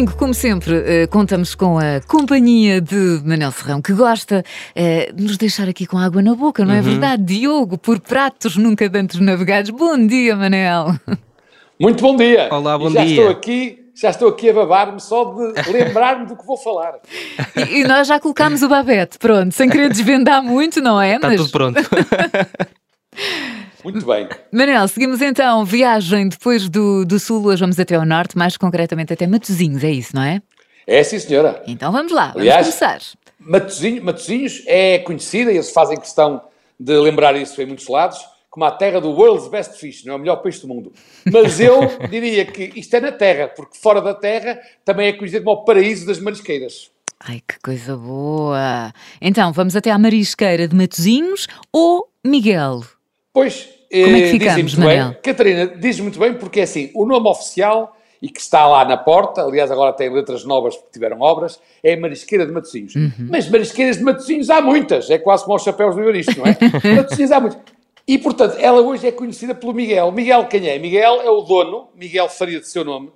domingo, como sempre, eh, contamos com a companhia de Manel Serrão, que gosta eh, de nos deixar aqui com água na boca, não é verdade? Diogo, por pratos nunca dantes navegados. Bom dia, Manel. Muito bom dia. Olá, bom já dia. Estou aqui, já estou aqui a babar-me só de lembrar-me do que vou falar. E, e nós já colocámos o babete, pronto, sem querer desvendar muito, não é? Está tudo pronto. Muito bem. Manel, seguimos então viagem depois do, do sul, hoje vamos até ao norte, mais concretamente até Matosinhos, é isso, não é? É sim, senhora. Então vamos lá, vamos Aliás, começar. Matosinhos, Matosinhos é conhecida, e eles fazem questão de lembrar isso em muitos lados, como a terra do World's Best Fish, não é o melhor peixe do mundo. Mas eu diria que isto é na terra, porque fora da terra também é conhecido como o paraíso das marisqueiras. Ai, que coisa boa! Então, vamos até à Marisqueira de Matosinhos ou Miguel? Pois, Como é que eh, ficamos, muito Manel? bem. Catarina, diz muito bem porque é assim, o nome oficial e que está lá na porta, aliás agora tem letras novas porque tiveram obras, é Marisqueira de Matosinhos. Uhum. Mas Marisqueiras de Matosinhos há muitas, é quase como os chapéus do Isto, não é? Matosinhos há muitas. E, portanto, ela hoje é conhecida pelo Miguel. Miguel quem é? Miguel é o dono, Miguel Faria de seu nome.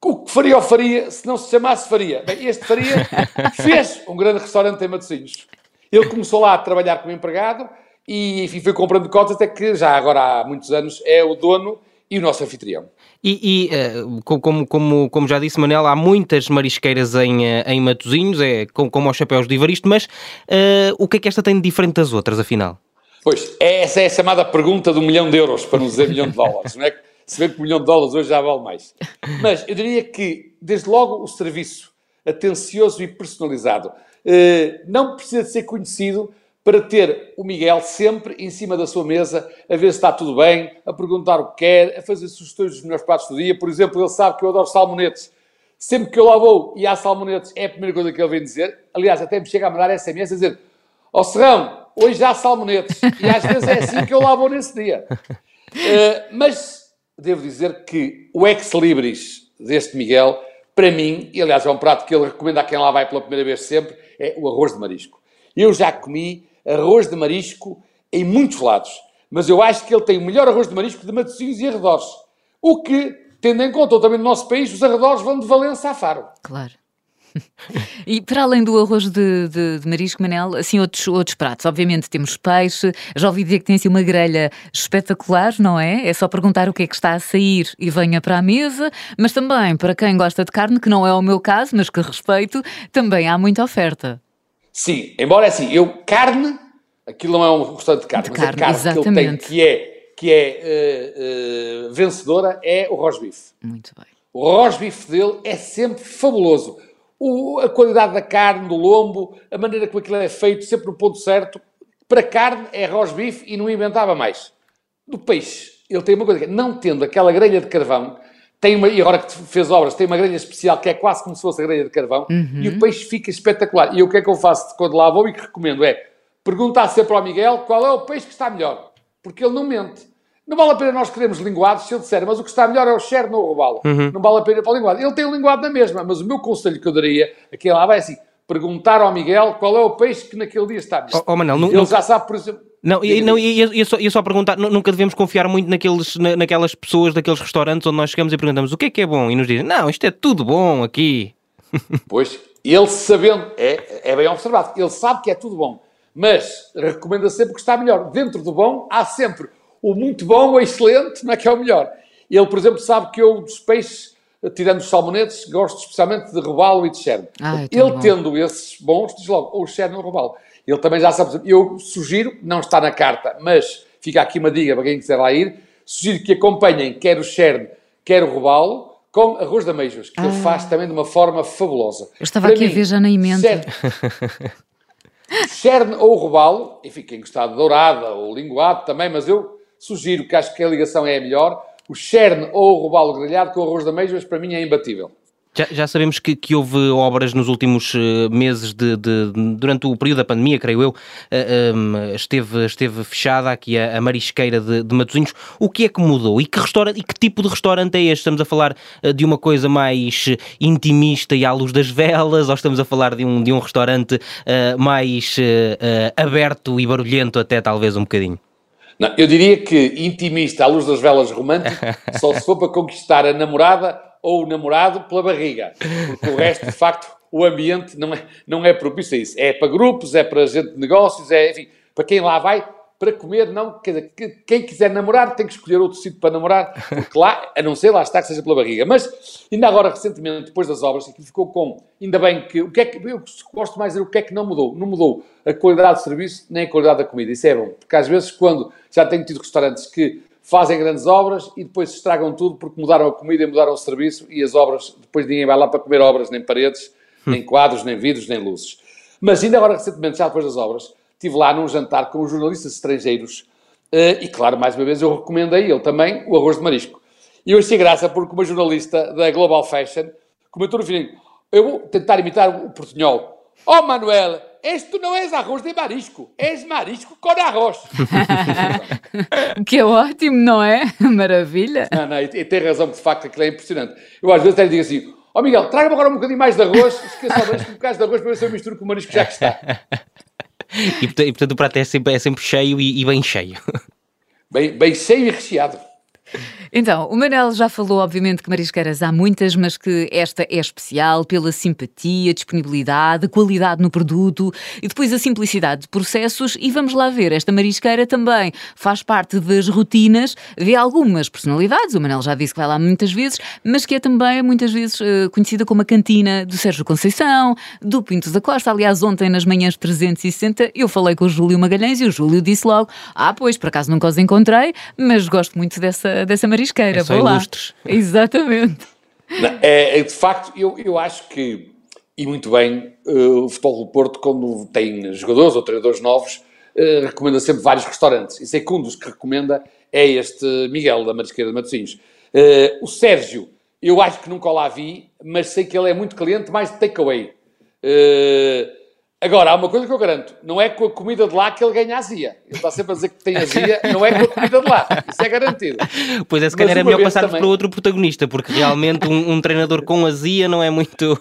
O que Faria ou Faria, se não se chamasse Faria? Bem, este Faria fez um grande restaurante em Matosinhos. Ele começou lá a trabalhar como empregado e, enfim, foi comprando cotas até que já agora há muitos anos é o dono e o nosso anfitrião. E, e, eh, co- como, como, como já disse Manel, há muitas marisqueiras em, eh, em Matosinhos, é como, como aos chapéus de Ivaristo, mas eh, o que é que esta tem de diferente das outras, afinal? Pois, essa é a chamada pergunta do milhão de euros, para não dizer milhão de dólares, não é? Se bem que o milhão de dólares hoje já vale mais. Mas eu diria que, desde logo, o serviço atencioso e personalizado eh, não precisa de ser conhecido para ter o Miguel sempre em cima da sua mesa, a ver se está tudo bem, a perguntar o que quer, a fazer sugestões dos melhores pratos do dia. Por exemplo, ele sabe que eu adoro salmonetes. Sempre que eu lá vou e há salmonetes, é a primeira coisa que ele vem dizer. Aliás, até me chega a mandar SMS a dizer: Ó Serrão, hoje há salmonetes. E às vezes é assim que eu lá vou nesse dia. Eh, mas devo dizer que o ex-libris deste Miguel, para mim, e aliás é um prato que ele recomenda a quem lá vai pela primeira vez sempre, é o arroz de marisco. Eu já comi arroz de marisco em muitos lados, mas eu acho que ele tem o melhor arroz de marisco de Matosinhos e arredores. O que, tendo em conta também no nosso país, os arredores vão de Valença a Faro. Claro. E para além do arroz de, de- de marisco, Manel, assim outros, outros pratos. Obviamente temos peixe, já ouvi dizer que tem assim uma grelha espetacular, não é? É só perguntar o que é que está a sair e venha para a mesa, mas também para quem gosta de carne, que não é o meu caso, mas que respeito, também há muita oferta. Sim, embora é assim, eu, carne, aquilo não é um restaurante de carne, De mas carne, a carne que ele tem, exatamente. que é, que é eh, eh, vencedora, é o rosbife. Muito bem. O rosbife dele é sempre fabuloso. O- a qualidade da carne, do lombo, a maneira como aquilo é feito, sempre no ponto certo. Para carne é rosbife e não inventava mais. Do peixe, ele tem uma coisa que é, não tendo aquela grelha de carvão, tem uma, e agora que fez obras, tem uma grelha especial que é quase como se fosse a grelha de carvão, e o peixe fica espetacular. E o que é que eu faço quando lá vou e que recomendo é perguntar sempre ao Miguel qual é o peixe que está melhor. Porque ele não mente. Não vale a pena nós queremos linguados se ele disser, mas o que está melhor é o cherno ou o robalo. Não vale a pena para o linguado. Ele tem o linguado na mesma, mas o meu conselho que eu daria, aqui lá vai assim, perguntar ao Miguel qual é o peixe que naquele dia está. Oh, oh, Manel, ele já sabe, por exemplo... Não, e, não, e, e- e só, e só perguntar, nu- nunca devemos confiar muito naqueles, na- naquelas pessoas daqueles restaurantes onde nós chegamos e perguntamos o que é que é bom e nos dizem, não, isto é tudo bom aqui. Pois, ele sabendo, é, é bem observado, ele sabe que é tudo bom, mas recomenda sempre que está melhor. Dentro do bom, há sempre o muito bom, o excelente, não é que é o melhor. Ele, por exemplo, sabe que eu dos peixes, tirando os salmonetes, gosto especialmente de robalo e de cherno. Tão ele bom. tendo esses bons, diz logo, ou o cherno ou o robalo. Ele também já sabe, eu sugiro, não está na carta, mas fica aqui uma dica para quem quiser lá ir, sugiro que acompanhem quer o cherno, quer o robalo, com arroz de ameijos, que ele faz também de uma forma fabulosa. Ah. Eu estava Para aqui a mim, ver já na emenda. Cher- Cherne ou robalo, enfim, quem gostar de dourada ou linguado também, mas eu sugiro que acho que a ligação é a melhor. O cherne ou o robalo grelhado com arroz de ameijos, para mim, é imbatível. Já, já sabemos que, que houve obras nos últimos eh, meses, de, de- durante o período da pandemia, creio eu, eh, em, esteve, esteve fechada aqui a, a marisqueira de, de Matosinhos. O que é que mudou? E que, restaurante, e que tipo de restaurante é este? Estamos a falar eh, de uma coisa mais intimista e à luz das velas, ou estamos a falar de um, de um restaurante eh, mais eh, aberto e barulhento até talvez um bocadinho? Não, eu diria que intimista à luz das velas romântico, só se for para conquistar a namorada ou o namorado pela barriga, porque o resto, de facto, o ambiente não é, não é propício a isso. É para grupos, é para gente de negócios, é, enfim, para quem lá vai, para comer, não. Quer dizer, quem quiser namorar tem que escolher outro sítio para namorar, porque lá, a não ser lá está que seja pela barriga. Mas, ainda agora, recentemente, depois das obras, aquilo ficou com, ainda bem que, o que é que, eu gosto mais de dizer o que é que não mudou. Não mudou a qualidade do serviço, nem a qualidade da comida. Isso é bom, porque às vezes, quando já tenho tido restaurantes que fazem grandes obras e depois estragam tudo porque mudaram a comida e mudaram o serviço e as obras, depois ninguém vai lá para comer obras, nem paredes, nem quadros, nem vidros, nem luzes. Mas ainda agora, recentemente, já depois das obras, estive lá num jantar com jornalistas estrangeiros uh, e, claro, mais uma vez eu recomendei ele também o arroz de marisco. E eu achei graça porque uma jornalista da Global Fashion comentou no fim, eu vou tentar imitar o portunhol. Oh, Manuel, este não és arroz de marisco, és marisco com arroz. que é ótimo, não é? Maravilha. Não, não, e, e tem razão, de facto, aquilo é impressionante. Eu às vezes até lhe digo assim, ó oh, Miguel, traga-me agora um bocadinho mais de arroz, esqueça um bocado de arroz para ver se eu misturo com o marisco já que está. E, portanto, o prato é sempre, é sempre cheio e, e bem cheio. Bem, bem cheio e recheado. Então, o Manel já falou, obviamente, que marisqueiras há muitas, mas que esta é especial pela simpatia, disponibilidade, qualidade no produto e depois a simplicidade de processos. E vamos lá ver, esta marisqueira também faz parte das rotinas de algumas personalidades. O Manel já disse que vai lá muitas vezes, mas que é também muitas vezes uh, conhecida como a cantina do Sérgio Conceição, do Pinto da Costa. Aliás, ontem nas manhãs 360 eu falei com o Júlio Magalhães e o Júlio disse logo: Ah, pois, por acaso nunca os encontrei, mas gosto muito dessa, dessa marisqueira marisqueira. É só Vou ilustres. lá. Exatamente. Não, é, é, de facto, eu, eu acho que, e muito bem, uh, o Futebol do Porto, quando tem jogadores ou treinadores novos, uh, recomenda sempre vários restaurantes. E sei que um dos que recomenda é este Miguel, da Marisqueira de Matosinhos. Uh, o Sérgio, eu acho que nunca o lá vi, mas sei que ele é muito cliente, mais de takeaway. Uh, Agora, há uma coisa que eu garanto: não é com a comida de lá que ele ganha azia. Ele está sempre a dizer que tem azia, não é com a comida de lá. Isso é garantido. Pois é, se calhar é melhor passarmos também... para outro protagonista, porque realmente um, um, treinador com azia não é muito.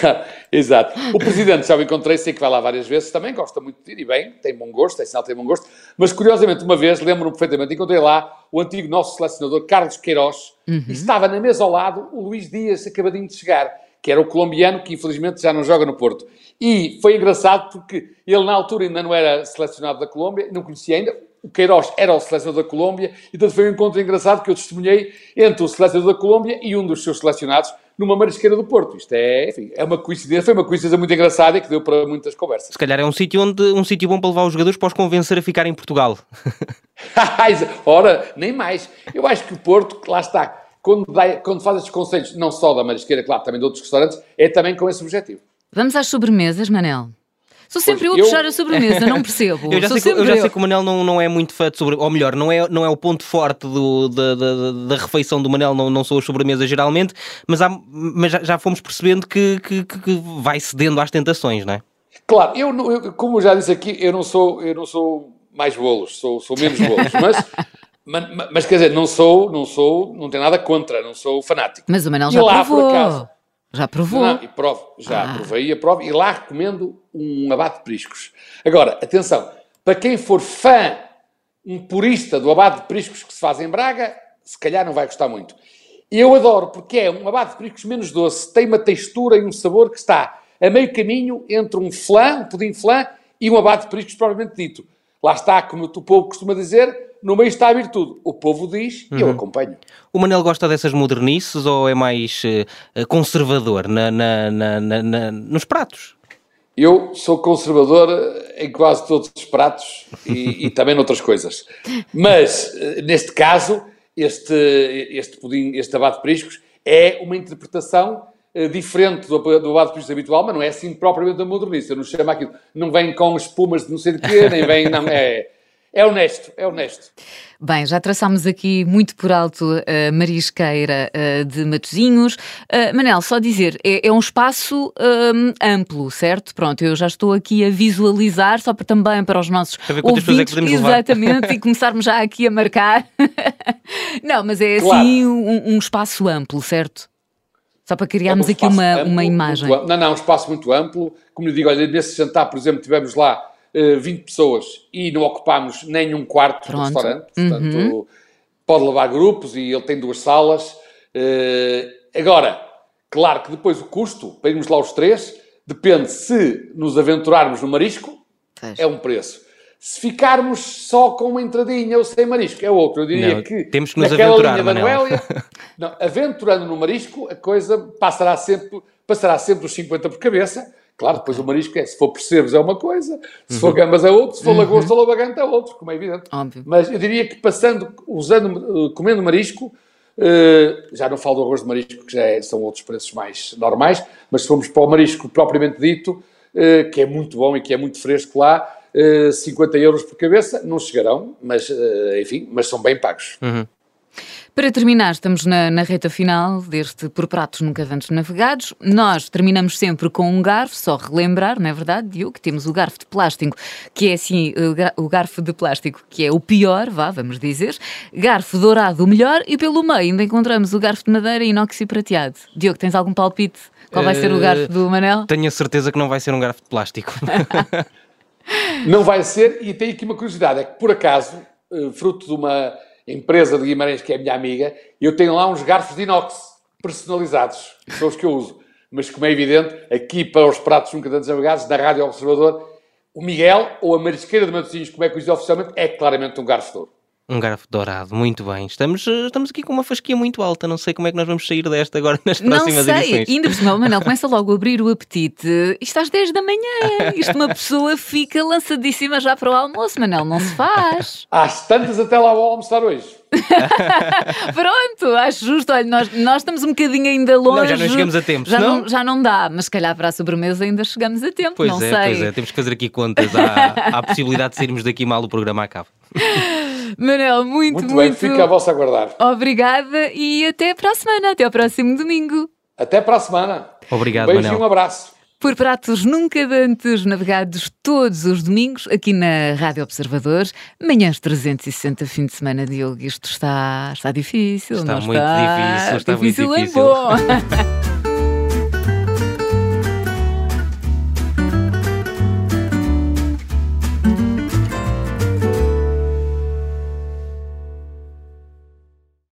não, exato. O presidente já o encontrei, sei que vai lá várias vezes também, gosta muito de ir e bem, tem bom gosto, é sinal que tem bom gosto. Mas curiosamente, uma vez, lembro-me perfeitamente, encontrei lá o antigo nosso selecionador Carlos Queiroz uhum. e estava na mesa ao lado o Luís Dias, acabadinho de chegar que era o colombiano, que infelizmente já não joga no Porto. E foi engraçado porque ele, na altura, ainda não era selecionado da Colômbia, não conhecia ainda. O Queiroz era o selecionador da Colômbia, e então foi um encontro engraçado que eu testemunhei entre o selecionador da Colômbia e um dos seus selecionados numa marisqueira do Porto. Isto é, enfim, é uma coincidência, foi uma coincidência muito engraçada e que deu para muitas conversas. Se calhar é um sítio onde um sítio bom para levar os jogadores para os convencer a ficar em Portugal. Ora, nem mais. Eu acho que o Porto, lá está, quando, dá, quando faz estes conselhos, não só da marisqueira, claro, também de outros restaurantes, é também com esse objetivo. Vamos às sobremesas, Manel. Sou sempre pois, eu a puxar a sobremesa, não percebo. eu já, sei, que, eu já sei que o Manel não, não é muito fã de sobremesa, ou melhor, não é, não é o ponto forte do, da, da, da refeição do Manel, não, não são as sobremesas geralmente, mas, há, mas já, já fomos percebendo que, que, que, vai cedendo às tentações, não é? Claro, eu, eu como já disse aqui, eu não sou, eu não sou mais bolos, sou, sou menos bolos, mas mas, mas, quer dizer, não sou, não sou, não tenho nada contra, não sou fanático. Mas o Manel já lá, provou. Acaso, já provou? Não, e provo, já ah. provei e aprovo, e lá recomendo um abate de priscos. Agora, atenção, para quem for fã, um purista do abate de priscos que se faz em Braga, se calhar não vai gostar muito. Eu adoro, porque é um abate de priscos menos doce, tem uma textura e um sabor que está a meio caminho entre um flan, um pudim flan, e um abate de priscos propriamente dito. Lá está, como o povo costuma dizer, no meio está a virtude. O povo diz e eu uhum. acompanho. O Manel gosta dessas modernices ou é mais uh, conservador na, na, na, nos pratos? Eu sou conservador em quase todos os pratos e, e também noutras coisas. Mas, eh, neste caso, este, este pudim, este abate de priscos, é uma interpretação uh, diferente do, do abate de priscos habitual, mas não é assim propriamente da modernice. Eu não chamo aquilo, não vem com espumas de não sei de quê, nem vem, não, é é honesto, é honesto. Bem, já traçámos aqui muito por alto a Marisqueira uh, de Matozinhos. Uh, Manel, só dizer, é, é um espaço um, amplo, certo? Pronto, eu já estou aqui a visualizar, só para, também para os nossos para ver ouvintes, é exatamente, e começarmos já aqui a marcar. Não, mas é claro. assim um, um, espaço amplo, certo? Só para criarmos é um aqui uma, amplo, uma imagem. Não, não, um espaço muito amplo. Como lhe digo, olha, nesse jantar, por exemplo, tivemos lá 20 eh, pessoas e não ocupámos nem um quarto Pronto. do restaurante, portanto uhum. pode levar grupos e ele tem duas salas. Uh, agora, claro que depois o custo, para irmos lá os três, depende se nos aventurarmos no marisco, é um preço. Se ficarmos só com uma entradinha ou sem marisco, é outro. Eu diria não, que temos que nos aventurar, linha Noélia, não, aventurando no marisco, a coisa passará sempre, passará sempre os 50 por cabeça. Claro, depois o marisco é, se for percebes é uma coisa, se uhum. for gambas é outro, se for uhum. lagosta ou lavagante é outro, como é evidente. Óbvio. Mas eu diria que passando, usando, comendo marisco, Uh, já não falo do arroz de marisco, que já é, são outros preços mais normais, mas se formos para o marisco propriamente dito, uh, que é muito bom e que é muito fresco lá, 50 eh, euros por cabeça, não chegarão, mas eh, enfim, mas são bem pagos. Uhum. Para terminar, estamos na, na, reta final deste Por Pratos Nunca Antes Navegados. Nós terminamos sempre com um garfo, só relembrar, não é verdade, Diogo, que temos o garfo de plástico, que é assim, o garfo de plástico que é o pior, vá, vamos dizer. Garfo dourado, o melhor, e pelo meio ainda encontramos o garfo de madeira inox e prateado. Diogo, tens algum palpite? Qual vai ser o garfo do Manel? Tenho a certeza que não vai ser um garfo de plástico. Não vai ser, e tenho aqui uma curiosidade: é que por acaso, eh, fruto de uma empresa de Guimarães que é minha amiga, eu tenho lá uns garfos de inox personalizados, são os que eu uso. Mas, como é evidente, aqui para os pratos nunca tantos navegados, na Rádio Observador, o Miguel, ou a marisqueira de Matosinhos, como é que diz oficialmente, é claramente um garfo de ouro. Um garfo dourado, muito bem. Estamos, eh, estamos aqui com uma fasquia muito alta. Não sei como é que nós vamos sair desta agora nas próximas não sei. edições. Ainda por cima, Manel começa logo a abrir o apetite. Isto às 10 da manhã. Isto uma pessoa fica lançadíssima já para o almoço, Manel. Não se faz. Às tantas até lá vou almoçar hoje. Pronto, acho justo. Olha, nós, nós estamos um bocadinho ainda longe. Não, já não chegamos a tempo. Já não, já não dá, mas se calhar para a sobremesa ainda chegamos a tempo. Pois não é, sei. pois é. Temos que fazer aqui contas. Há, há a possibilidade de sairmos daqui mal o programa acaba. Manel, muito, muito. Muito bem, fica a vossa aguardar. Obrigada e até para a semana, até ao próximo domingo. Até para a semana. Obrigado, um beijo Manel. e um abraço. Por pratos nunca antes navegados todos os domingos aqui na Rádio Observadores, manhãs 360 fim de semana, Diogo. Isto está, está difícil, está não muito está? difícil, está difícil muito difícil. É bom.